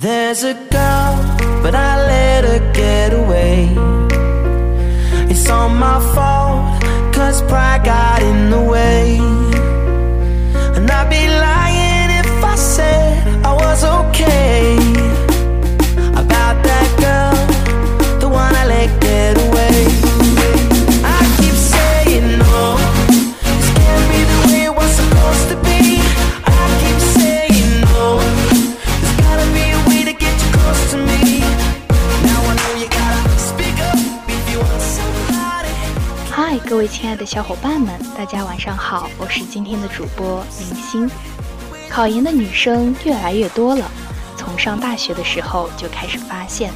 There's a girl, but I let her get away. It's all my fault, cause pride got in the way. 小伙伴们，大家晚上好，我是今天的主播林星。考研的女生越来越多了，从上大学的时候就开始发现，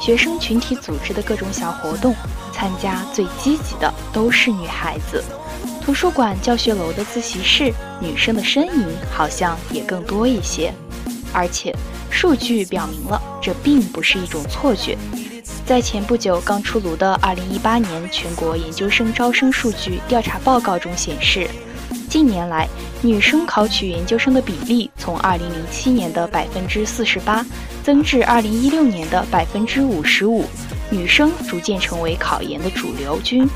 学生群体组织的各种小活动，参加最积极的都是女孩子。图书馆、教学楼的自习室，女生的身影好像也更多一些。而且，数据表明了这并不是一种错觉。在前不久刚出炉的2018年全国研究生招生数据调查报告中显示，近年来女生考取研究生的比例从2007年的百分之四十八增至2016年的百分之五十五，女生逐渐成为考研的主流军。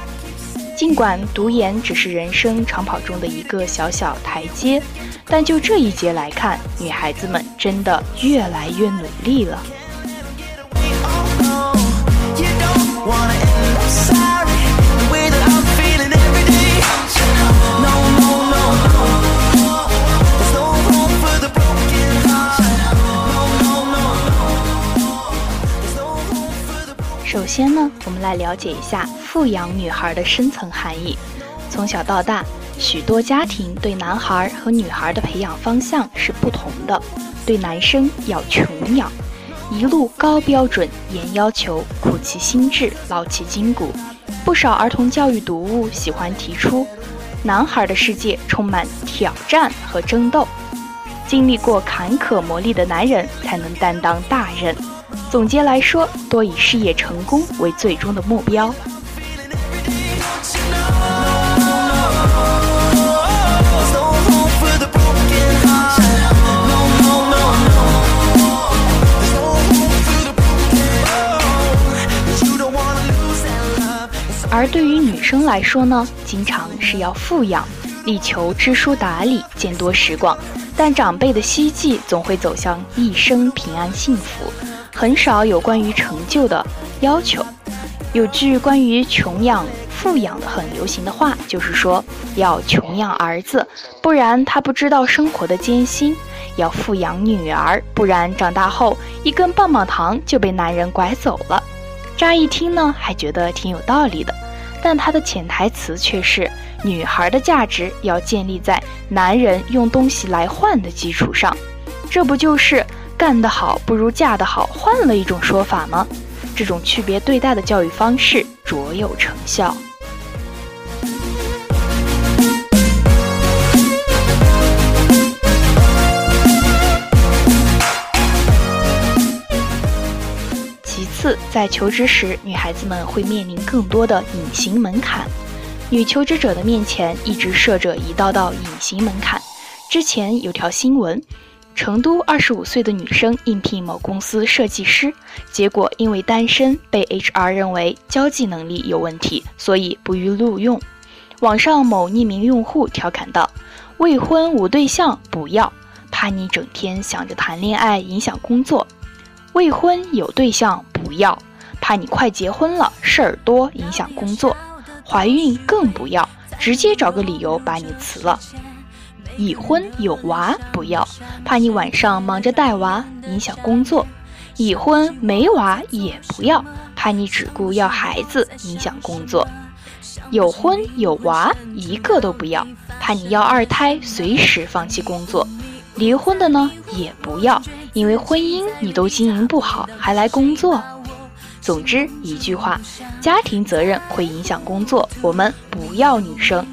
尽管读研只是人生长跑中的一个小小台阶，但就这一节来看，女孩子们真的越来越努力了。先呢，我们来了解一下富养女孩的深层含义。从小到大，许多家庭对男孩和女孩的培养方向是不同的。对男生要穷养，一路高标准、严要求，苦其心志，劳其筋骨。不少儿童教育读物喜欢提出，男孩的世界充满挑战和争斗，经历过坎坷磨砺的男人才能担当大任。总结来说，多以事业成功为最终的目标。而对于女生来说呢，经常是要富养，力求知书达理，见多识广，但长辈的希冀总会走向一生平安幸福。很少有关于成就的要求。有句关于穷养、富养的很流行的话，就是说要穷养儿子，不然他不知道生活的艰辛；要富养女儿，不然长大后一根棒棒糖就被男人拐走了。乍一听呢，还觉得挺有道理的，但它的潜台词却是女孩的价值要建立在男人用东西来换的基础上。这不就是干得好不如嫁得好换了一种说法吗？这种区别对待的教育方式卓有成效。其次，在求职时，女孩子们会面临更多的隐形门槛。女求职者的面前一直设着一道道隐形门槛。之前有条新闻，成都二十五岁的女生应聘某公司设计师，结果因为单身被 HR 认为交际能力有问题，所以不予录用。网上某匿名用户调侃道：“未婚无对象不要，怕你整天想着谈恋爱影响工作；未婚有对象不要，怕你快结婚了事儿多影响工作；怀孕更不要，直接找个理由把你辞了。”已婚有娃不要，怕你晚上忙着带娃影响工作；已婚没娃也不要，怕你只顾要孩子影响工作；有婚有娃一个都不要，怕你要二胎随时放弃工作；离婚的呢也不要，因为婚姻你都经营不好，还来工作。总之一句话，家庭责任会影响工作，我们不要女生。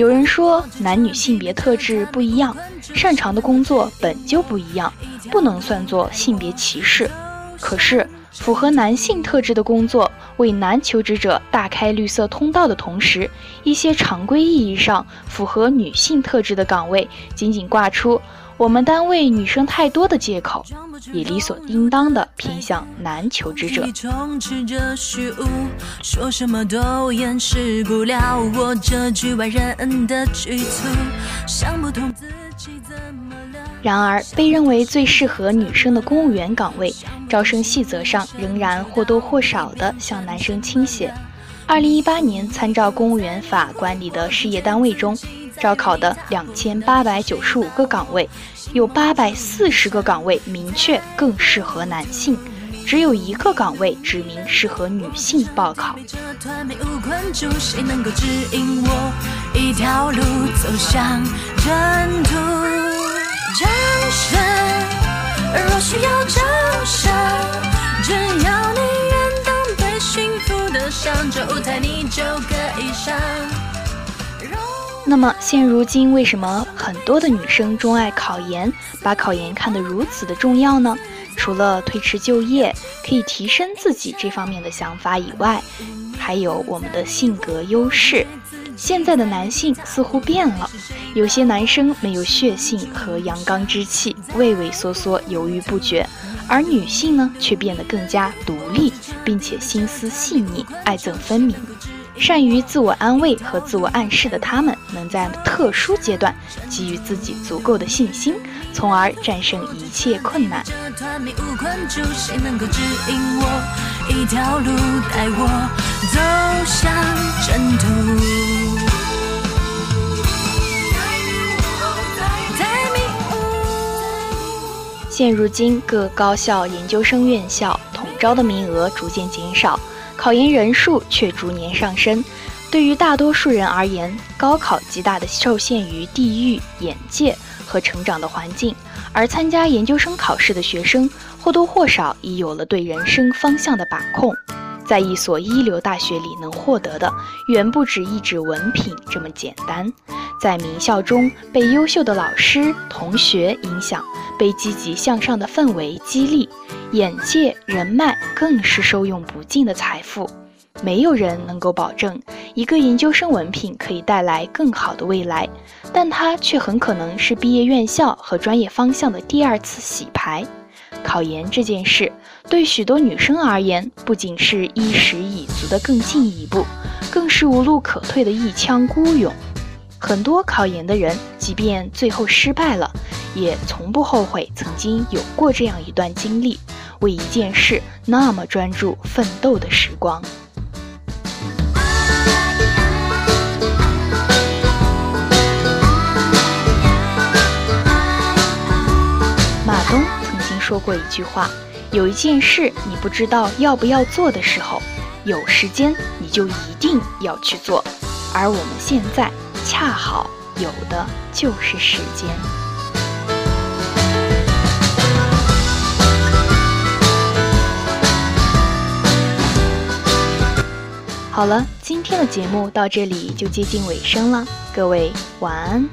有人说，男女性别特质不一样，擅长的工作本就不一样，不能算作性别歧视。可是，符合男性特质的工作，为男求职者大开绿色通道的同时，一些常规意义上符合女性特质的岗位，仅仅挂出“我我们单位女生太多的借口，也理所应当的偏向男求职者。然而，被认为最适合女生的公务员岗位，招生细则上仍然或多或少的向男生倾斜。二零一八年参照公务员法管理的事业单位中。招考的两千八百九十五个岗位，有八百四十个岗位明确更适合男性，只有一个岗位指明适合女性报考。而若需要着想，只要你那么现如今，为什么很多的女生钟爱考研，把考研看得如此的重要呢？除了推迟就业可以提升自己这方面的想法以外，还有我们的性格优势。现在的男性似乎变了，有些男生没有血性和阳刚之气，畏畏缩缩、犹豫不决，而女性呢，却变得更加独立，并且心思细腻、爱憎分明。善于自我安慰和自我暗示的他们，能在特殊阶段给予自己足够的信心，从而战胜一切困难。现如今，各高校研究生院校统招的名额逐渐减少。考研人数却逐年上升，对于大多数人而言，高考极大的受限于地域、眼界和成长的环境，而参加研究生考试的学生或多或少已有了对人生方向的把控，在一所一流大学里能获得的远不止一纸文凭这么简单，在名校中被优秀的老师、同学影响，被积极向上的氛围激励。眼界、人脉更是受用不尽的财富。没有人能够保证一个研究生文凭可以带来更好的未来，但它却很可能是毕业院校和专业方向的第二次洗牌。考研这件事，对许多女生而言，不仅是衣食已足的更进一步，更是无路可退的一腔孤勇。很多考研的人，即便最后失败了，也从不后悔曾经有过这样一段经历。为一件事那么专注奋斗的时光。马东曾经说过一句话：“有一件事你不知道要不要做的时候，有时间你就一定要去做。”而我们现在恰好有的就是时间。好了，今天的节目到这里就接近尾声了，各位晚安。